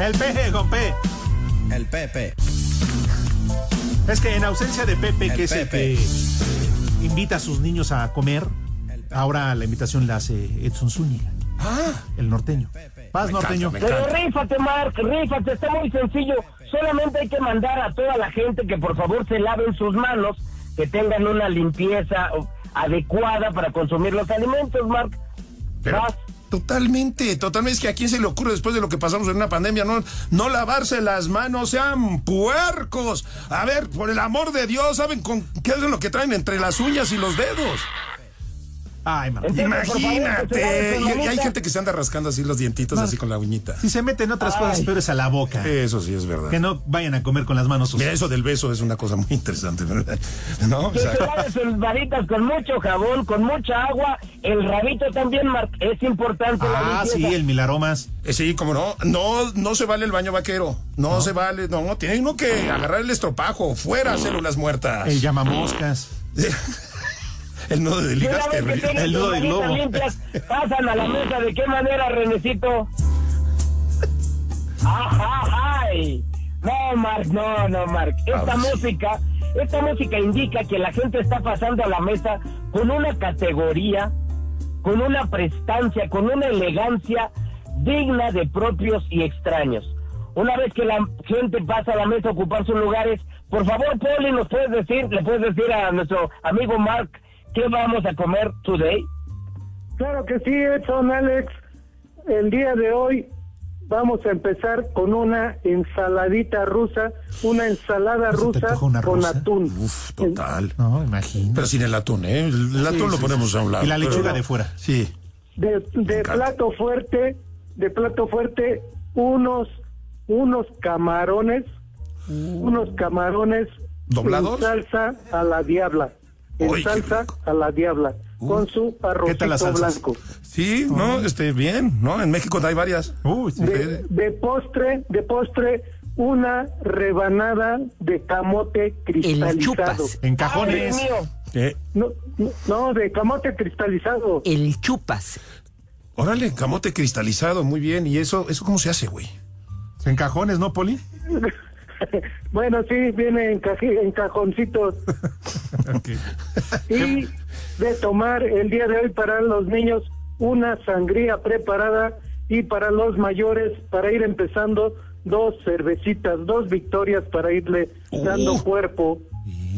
¡El peje, con P! El Pepe. Es que en ausencia de Pepe, El que es el Pepe. que eh, invita a sus niños a comer, ahora la invitación la hace Edson Zúñiga, Ah, el norteño. Paz, norteño. Pero rífate, Mark, rífate, está muy sencillo. Solamente hay que mandar a toda la gente que por favor se laven sus manos, que tengan una limpieza adecuada para consumir los alimentos, Mark. Pero totalmente, totalmente. Es que a quién se le ocurre después de lo que pasamos en una pandemia, no, no lavarse las manos, sean puercos. A ver, por el amor de Dios, ¿saben con qué es lo que traen entre las uñas y los dedos? Ay, Imagínate. Y, y hay gente que se anda rascando así los dientitos, así con la uñita. Si se meten otras cosas peores a la boca, Eso sí es verdad. que no vayan a comer con las manos Mira, sucias. eso del beso es una cosa muy interesante, ¿verdad? *laughs* ¿No? O Que sea, se sus varitas con mucho jabón, con mucha agua. El rabito también, Mark, es importante la Ah, sí, el milaromas. eh, sí, como no, no, no se vale el baño vaquero. No, se vale, no, tiene uno que agarrar el estropajo, fuera células muertas. El llamamoscas. *laughs* El nudo de ligas que tengan El nudo de globo. limpias, pasan a la mesa. ¿De qué manera, Renecito? *laughs* ¡Ajá! ay! No, Mark, no, no, Mark. Esta A ver, sí. música, esta música indica que la gente está pasando a la mesa con una categoría, con una prestancia, con una elegancia digna de propios y extraños. Una vez que la gente pasa a la mesa a ocupar sus lugares, por favor, Poli, ¿nos puedes decir, le puedes decir a nuestro amigo Mark qué vamos a comer today? Claro que sí, Edson, Alex. El día de hoy vamos a empezar con una ensaladita rusa, una ensalada ¿No se te rusa una con rusa? atún. Uf, total. No, imagino. Pero sin el atún, ¿eh? El atún lo sí, ponemos sí. a un lado. Y la lechuga pero- de fuera. Sí. De, plato fuerte, de plato fuerte, unos, unos camarones, unos camarones ¿Doblados? en salsa a la diabla, en Uy, salsa a la diabla, con su ¿Qué tal las arrocito blanco. Sí, no, este, bien, ¿no? En México hay varias. Sí. De, de postre, de postre, una rebanada de camote cristalizado. chupas. En ¡Ay, cajones. Dios mío! Eh, No, no, no, de camote cristalizado. El chupas. órale, camote cristalizado, muy bien. ¿Y eso, eso cómo se hace, güey? En cajones, ¿no, Poli? *laughs* *laughs* bueno, sí, viene en, caji- en cajoncitos. *laughs* Y de tomar el día de hoy para los niños una sangría preparada y para los mayores para ir empezando dos cervecitas, dos victorias para irle dando Uh. cuerpo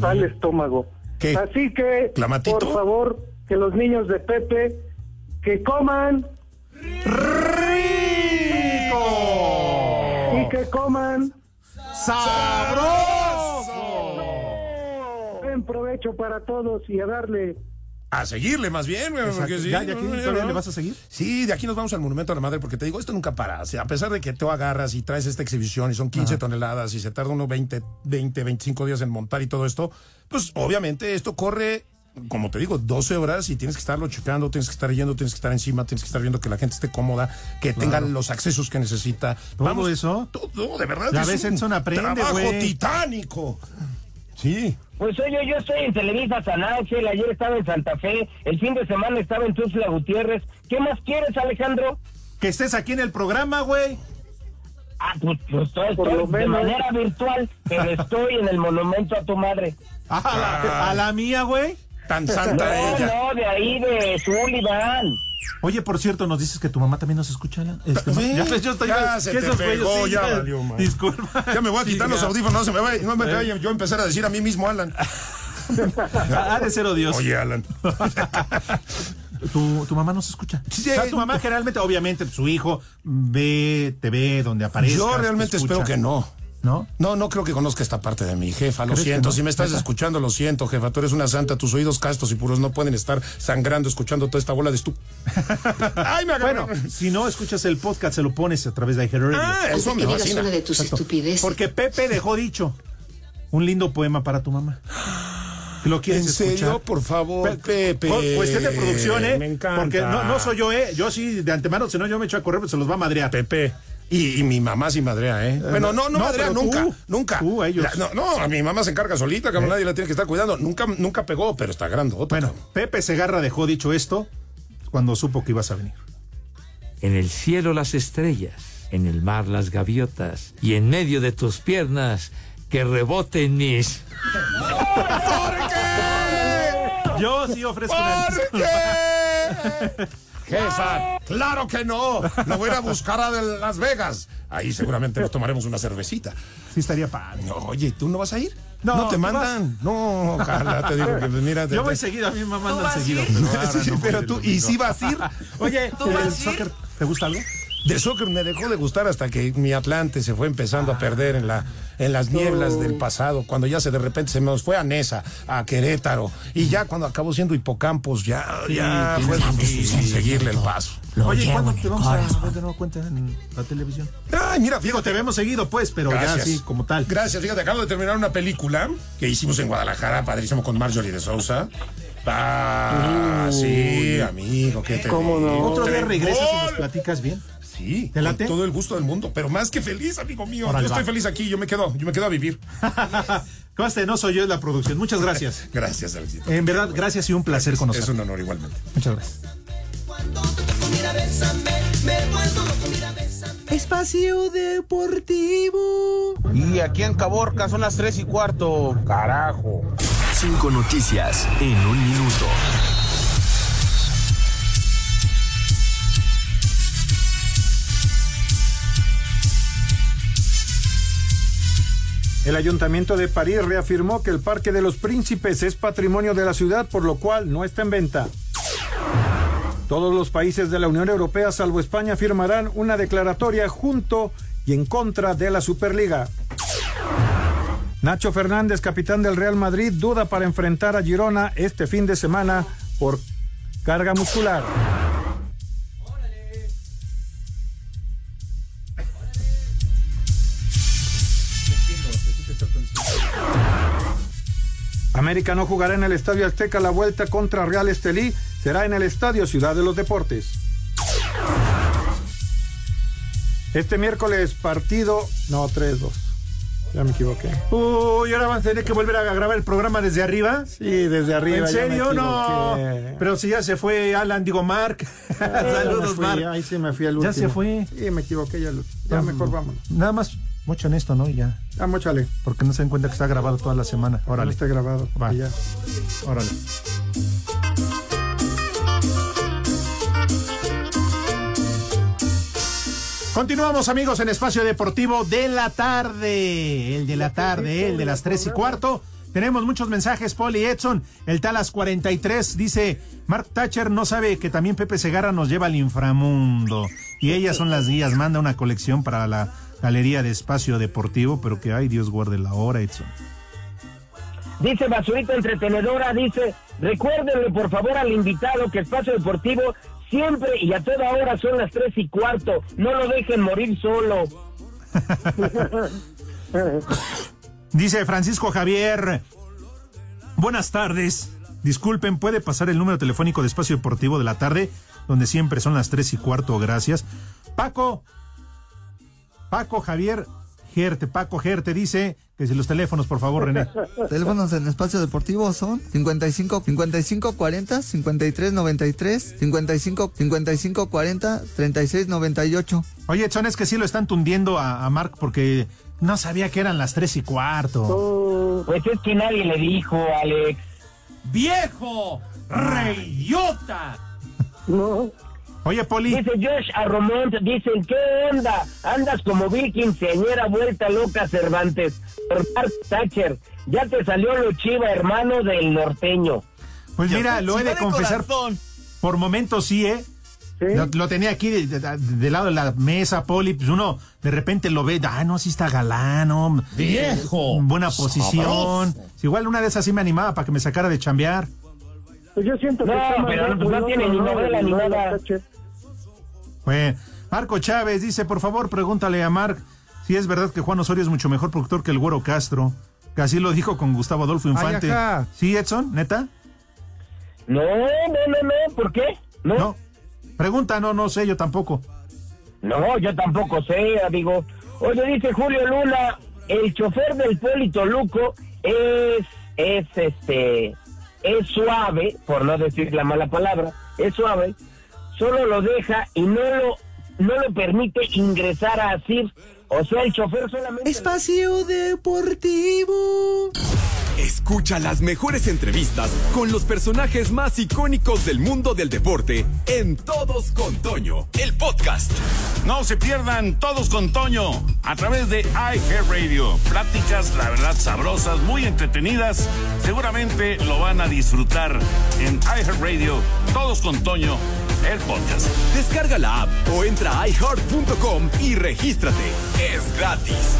al estómago. ¿Qué? Así que, ¿Clamatito? por favor, que los niños de Pepe que coman y que coman ¡Sabroso! buen provecho para todos y a darle A seguirle más bien, güey. porque sí, ¿Ya, ya aquí no, no, todavía no. le vas a seguir? Sí, de aquí nos vamos al Monumento a la Madre porque te digo, esto nunca para. O sea, a pesar de que tú agarras y traes esta exhibición y son 15 toneladas y se tarda unos 20, 20, 25 días en montar y todo esto, pues obviamente esto corre como te digo, 12 horas y tienes que estarlo checando, tienes que estar yendo, tienes que estar encima, tienes que estar viendo que la gente esté cómoda, que tenga los accesos que necesita. ¿Todo eso? Todo, de verdad. Ya es ves, Edson, aprende, Trabajo güey. titánico. Sí. Pues oye, yo estoy en Televisa San Ángel, ayer estaba en Santa Fe, el fin de semana estaba en Tuxtla Gutiérrez. ¿Qué más quieres, Alejandro? Que estés aquí en el programa, güey. Ah, pues, pues estoy, Por de manera virtual, pero estoy en el monumento a tu madre. Ah, *laughs* a, la, a la mía, güey. Tan No, santa ella. no, de ahí de Sullivan. Oye, por cierto, nos dices que tu mamá también nos escucha. Este, Sí, ya yo estoy. ya se te pegó, sí, ya valió, man. Disculpa. Ya me voy a quitar Sí, los ya. audífonos, no se me vaya, no me Eh. vaya yo a empezar a decir a mí mismo, Alan. *laughs* Ha de ser odioso. Oye, Alan. Tu, tu mamá nos escucha. Sí. O sea, tu mamá generalmente, obviamente, su hijo ve, te ve donde aparece. Yo realmente espero que no. ¿No? No, no creo que conozca esta parte de mi jefa, lo ¿Crees que siento. no? Si me estás escuchando, lo siento, jefa. Tú eres una santa, tus oídos castos y puros no pueden estar sangrando escuchando toda esta bola de estu. *laughs* Ay, me agarró. Bueno, si no escuchas el podcast, se lo pones a través de iHeartRadio. Ah, eso me fascina. una de tus estupideces. Porque Pepe dejó dicho un lindo poema para tu mamá. ¿Lo quieres ¿En serio? escuchar? Por favor, Pe- Pepe. cu- Cuestión de producción, ¿eh? Me encanta. Porque no, no soy yo, ¿eh? Yo sí, de antemano, si no yo me echo a correr, pues se los va a madrear. Pepe. Y, y mi mamá sí madrea, ¿eh? bueno, no, no, no, madrea nunca, tú, nunca. tú, ellos. La- no, no, a mi mamá se encarga solita, que nadie la tiene que estar cuidando. Nunca, nunca pegó, pero está grandota. Bueno, Pepe Segarra dejó dicho esto cuando supo que ibas a venir. En el cielo las estrellas, en el mar las gaviotas y en medio de tus piernas que reboten mis... Yo sí ofrezco una ¿Por disculpa. qué? *laughs* Jefa, claro que no. Lo voy a ir a buscar a de Las Vegas. Ahí seguramente nos tomaremos una cervecita. Sí estaría padre. No, oye, ¿tú no vas a ir? No, No, te mandan. No, ojalá te digo que pues, mira. te- Yo voy te- seguido, a mí me mandan seguido. Pero, *laughs* Sí, no tú, ¿y si vas a ir? Oye, ¿Tú vas ¿el a ir? soccer te gusta algo? De soccer me dejó de gustar hasta que mi Atlante se fue empezando a perder en la en las nieblas del pasado, cuando ya se de repente se nos fue a Nesa, a Querétaro, y ya cuando acabó siendo Hipocampos, ya, ya fue difícil seguirle el paso. Oye, ¿cuándo te vamos a ver de nuevo cuenta en la televisión? Ay, mira, fíjate, te vemos seguido, pues, pero ya Gracias. así como tal. Gracias, fíjate, acabo de terminar una película que hicimos en Guadalajara, padrísimo, con Marjorie de Sousa. Ah, sí, amigo, ¿qué te ¿Cómo no? Otro día regresas y nos platicas bien. Sí, ¿Te late? con todo el gusto del mundo, pero más que feliz, amigo mío. Yo estoy va. feliz aquí, yo me quedo, yo me quedo a vivir. *laughs* Conste, no soy yo, es la producción. Muchas gracias. *laughs* Gracias, Alexito. En verdad, gracias y un placer Es conocerte. un honor igualmente. Muchas gracias. Espacio Deportivo. Y aquí en Caborca son las tres y cuarto. Carajo. Cinco noticias en un minuto. El Ayuntamiento de París reafirmó que el Parque de los Príncipes es patrimonio de la ciudad, por lo cual no está en venta. Todos los países de la Unión Europea, salvo España, firmarán una declaratoria junto y en contra de la Superliga. Nacho Fernández, capitán del Real Madrid, duda para enfrentar a Girona este fin de semana por carga muscular. América no jugará en el Estadio Azteca la vuelta contra Real Estelí, será en el Estadio Ciudad de los Deportes. Este miércoles partido, no, 3-2. Ya me equivoqué. Uy, ahora vamos a tener que volver a grabar el programa desde arriba. Sí, desde arriba. ¿En ya serio? No. Pero si ya se fue Alan, digo Mark. *laughs* Saludos, fui, Mark. Ahí sí me fui al Ya último. se fue. Sí, me equivoqué ya. Ya mejor vámonos. Nada más, mucho en esto, ¿no? Y ya. Ya, mochale. Porque no se dan cuenta que está grabado toda la semana. No Órale. está grabado. Va. y Ya. Órale. Continuamos amigos en Espacio Deportivo de la tarde, el de la tarde, el de las tres y cuarto. Tenemos muchos mensajes, y Edson. El Talas 43 dice, Mark Thatcher no sabe que también Pepe Segarra nos lleva al inframundo. Y ellas son las guías, manda una colección para la galería de Espacio Deportivo, pero que ay Dios guarde la hora, Edson. Dice Basurita Entretenedora, dice, recuérdenle por favor al invitado que Espacio Deportivo siempre y a toda hora son las tres y cuarto. No lo dejen morir solo. *laughs* Dice Francisco Javier, buenas tardes. Disculpen, ¿puede pasar el número telefónico de Espacio Deportivo de la tarde, donde siempre son las tres y cuarto? Gracias. Paco, Paco Javier Gerte, Paco Gerte dice que si los teléfonos, por favor, René. *laughs* Teléfonos en espacio deportivo son 55 55 40 53 93 55 55 40 36 98. Oye, Edson, es que sí lo están tundiendo a, a Mark porque no sabía que eran las tres y cuarto. Pues es que nadie le dijo, Alex. ¡Viejo! ¡Reyota! No. Oye, Poli. Dice Josh Arromont, dicen, ¿qué onda? Andas como Bill quinceañera vuelta loca Cervantes. Por Mark Thatcher, ya te salió lo chiva, hermano del norteño. Pues mira, lo he de confesar. Por momentos sí, ¿eh? Lo, lo tenía aquí de- de- de- del lado de la mesa, Poli. Pues uno de repente lo ve, ah, no, sí está galán, ¿no? Viejo. En buena posición. Sabroso. Igual una de esas sí me animaba para que me sacara de chambear. Pues yo siento que No, más pero pues no tiene ni novela ni nada. Pues, Marco Chávez dice, por favor, pregúntale a Marc si es verdad que Juan Osorio es mucho mejor productor que el Güero Castro. Que así lo dijo con Gustavo Adolfo Infante. Ay. ¿Sí, Edson? ¿Neta? No, no, no, no, ¿por qué? No. Pregunta, no, no sé, yo tampoco. No, yo tampoco sé, amigo. Oye, dice Julio Luna, el chofer del Polito Luco es, es este, es suave, por no decir la mala palabra, es suave, solo lo deja y no lo, no lo permite ingresar a Asir. O sea, el chofer solamente... Espacio Deportivo. Escucha las mejores entrevistas con los personajes más icónicos del mundo del deporte en Todos con Toño, el podcast. No se pierdan todos con Toño a través de iHeartRadio. Pláticas, la verdad, sabrosas, muy entretenidas. Seguramente lo van a disfrutar en iHeartRadio. Todos con Toño, el podcast. Descarga la app o entra a iHeart.com y regístrate. Es gratis.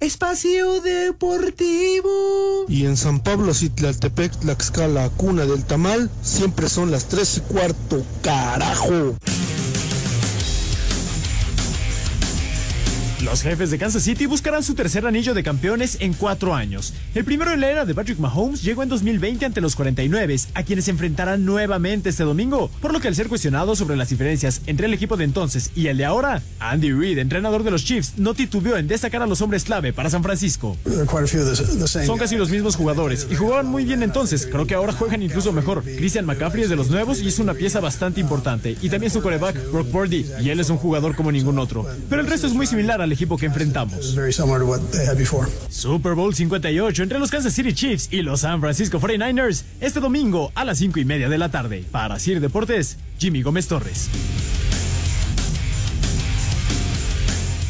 Espacio Deportivo. Y en San Pablo, Citlaltepec, Tlaxcala, cuna del tamal, siempre son las tres y cuarto, carajo. Los jefes de Kansas City buscarán su tercer anillo de campeones en cuatro años. El primero en la era de Patrick Mahomes llegó en 2020 ante los 49, a quienes se enfrentarán nuevamente este domingo, por lo que al ser cuestionado sobre las diferencias entre el equipo de entonces y el de ahora, Andy Reid, entrenador de los Chiefs, no titubeó en destacar a los hombres clave para San Francisco. Son casi los mismos jugadores y jugaban muy bien entonces. Creo que ahora juegan incluso mejor. Christian McCaffrey es de los nuevos y es una pieza bastante importante. Y también su coreback, Brock Purdy, y él es un jugador como ningún otro. Pero el resto es muy similar al equipo que enfrentamos. Super Bowl 58 entre los Kansas City Chiefs y los San Francisco 49ers este domingo a las 5 y media de la tarde. Para Sir Deportes, Jimmy Gómez Torres.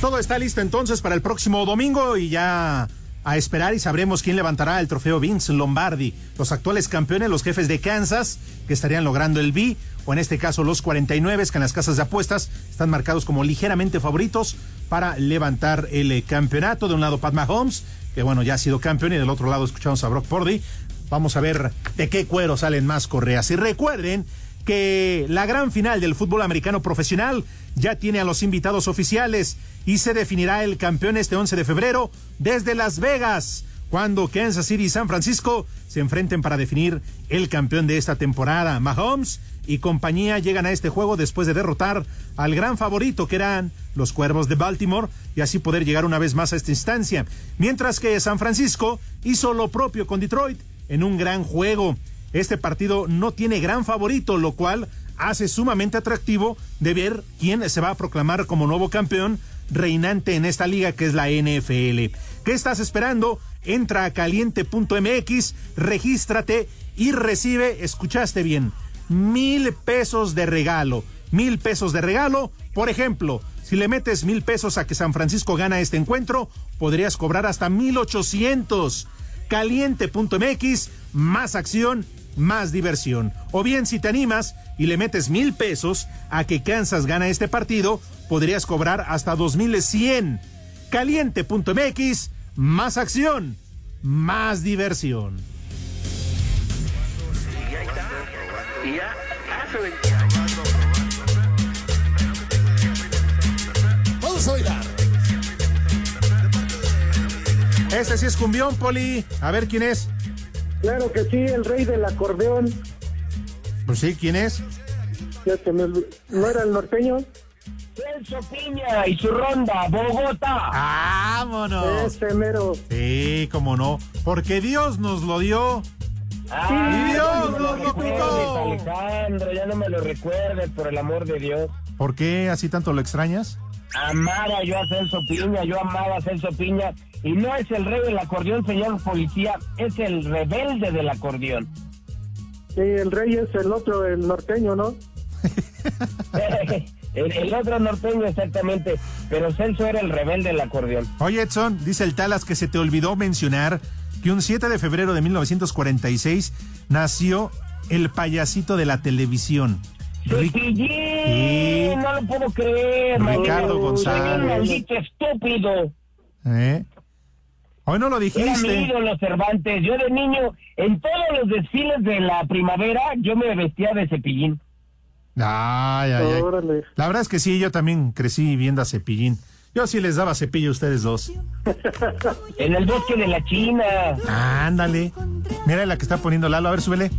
Todo está listo entonces para el próximo domingo y ya a esperar y sabremos quién levantará el trofeo Vince Lombardi. Los actuales campeones, los jefes de Kansas, que estarían logrando el B, o en este caso los 49, que en las casas de apuestas están marcados como ligeramente favoritos para levantar el eh, campeonato. De un lado Pat Mahomes, que bueno, ya ha sido campeón, y del otro lado escuchamos a Brock Purdy. Vamos a ver de qué cuero salen más correas. Y recuerden que la gran final del fútbol americano profesional ya tiene a los invitados oficiales y se definirá el campeón este 11 de febrero desde Las Vegas, cuando Kansas City y San Francisco se enfrenten para definir el campeón de esta temporada. Mahomes y compañía llegan a este juego después de derrotar al gran favorito que eran los Cuervos de Baltimore y así poder llegar una vez más a esta instancia, mientras que San Francisco hizo lo propio con Detroit en un gran juego. Este partido no tiene gran favorito, lo cual hace sumamente atractivo de ver quién se va a proclamar como nuevo campeón reinante en esta liga que es la NFL. ¿Qué estás esperando? Entra a caliente.mx, regístrate y recibe, escuchaste bien, mil pesos de regalo. Mil pesos de regalo. Por ejemplo, si le metes mil pesos a que San Francisco gana este encuentro, podrías cobrar hasta mil ochocientos. Caliente.mx, más acción, más diversión. O bien, si te animas y le metes mil pesos a que Kansas gana este partido, podrías cobrar hasta dos mil cien. Caliente.mx, más acción, más diversión. Vamos a bailar. Este sí es cumbión, Poli. A ver quién es. Claro que sí, el rey del acordeón. Pues sí, ¿quién es? Ya se me olvidó. ¿No era el norteño? Celso Piña y su ronda, Bogotá. ¡Vámonos! Ese mero. Sí, cómo no. Porque Dios nos lo dio. Ah, ¡Y Dios no nos lo quitó! Alejandro, ya no me lo recuerdes, por el amor de Dios. ¿Por qué así tanto lo extrañas? Amaba yo a Celso Piña, yo amaba a Celso Piña. Y no es el rey del acordeón, señor policía, es el rebelde del acordeón. Sí, el rey es el otro, el norteño, ¿no? *laughs* el, el otro norteño, exactamente. Pero Celso era el rebelde del acordeón. Oye, Edson, dice el Talas que se te olvidó mencionar que un 7 de febrero de 1946 nació el payasito de la televisión. Ric- Cepillín, Sí. no lo puedo creer. Ricardo González. Maldito estúpido. ¿Eh? Hoy no lo Era mi dijiste. ídolo Cervantes. Yo de niño, en todos los desfiles de la primavera, yo me vestía de cepillín. Ay, ay, ay. Órale. La verdad es que sí, yo también crecí viendo a Cepillín. Yo sí les daba cepillo a ustedes dos. *laughs* En el bosque de la China. Ándale. Mira la que está poniendo Lalo. A ver, súbele.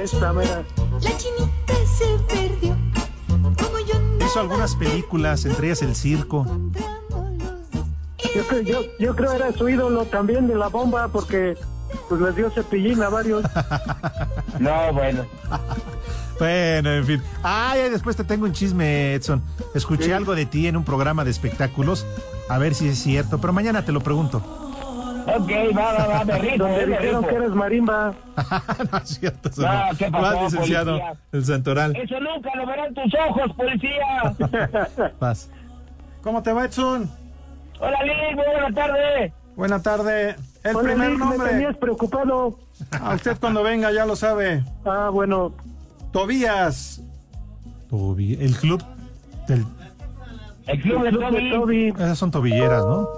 Esta, mira. La chinita se perdió. Como yo Hizo algunas películas, entre ellas El Circo. Yo, creo- yo, yo creo era su ídolo también de la bomba porque pues les dio cepillín a varios. *laughs* No, bueno. *laughs* Bueno, en fin. Ay, ay, después te tengo un chisme, Edson. Escuché algo de ti en un programa de espectáculos. A ver si es cierto, pero mañana te lo pregunto. Ok, va, va, va, me rifo, Donde me dijeron que eres marimba. *laughs* no es cierto, eso No, no. ¿qué pasó, Vas, licenciado, policía? el Santoral. Eso nunca lo verán tus ojos, policía. *laughs* Vas. ¿Cómo te va, Edson? Hola, muy buena tarde. Buena tarde. El Hola, primer me nombre. tenías preocupado. A usted cuando venga ya lo sabe. Ah, bueno. Tobías. Tobi- El club del... El club de Club de Toby. Toby. Esas son tobilleras, ¿no?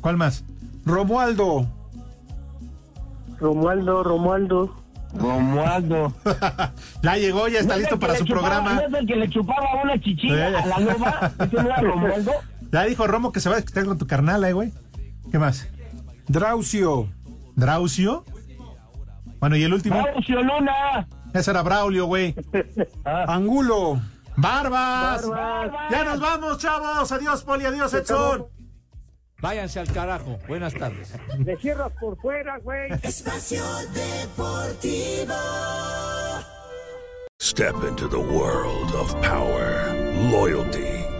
¿Cuál más? Romualdo. Romualdo, Romualdo. Romualdo. *laughs* Ya llegó, ya está ¿No es listo para su chupaba- programa. ¿No es el que le chupaba una chichilla Sí. a la nueva? ¿Ese no era Romualdo? *laughs* Ya dijo Romo que se va a quitar con tu carnal, eh, güey. ¿Qué más? Draucio. ¿Draucio? Bueno, y el último. Mauricio Luna. Ese era Braulio, güey. Angulo. ¡Barbas! Barbas. ¡Ya nos vamos, chavos! ¡Adiós, Poli! ¡Adiós, Edson! Váyanse al carajo. Buenas tardes. Le cierras por fuera, güey. Espacio Deportivo. Step into the world of power, loyalty,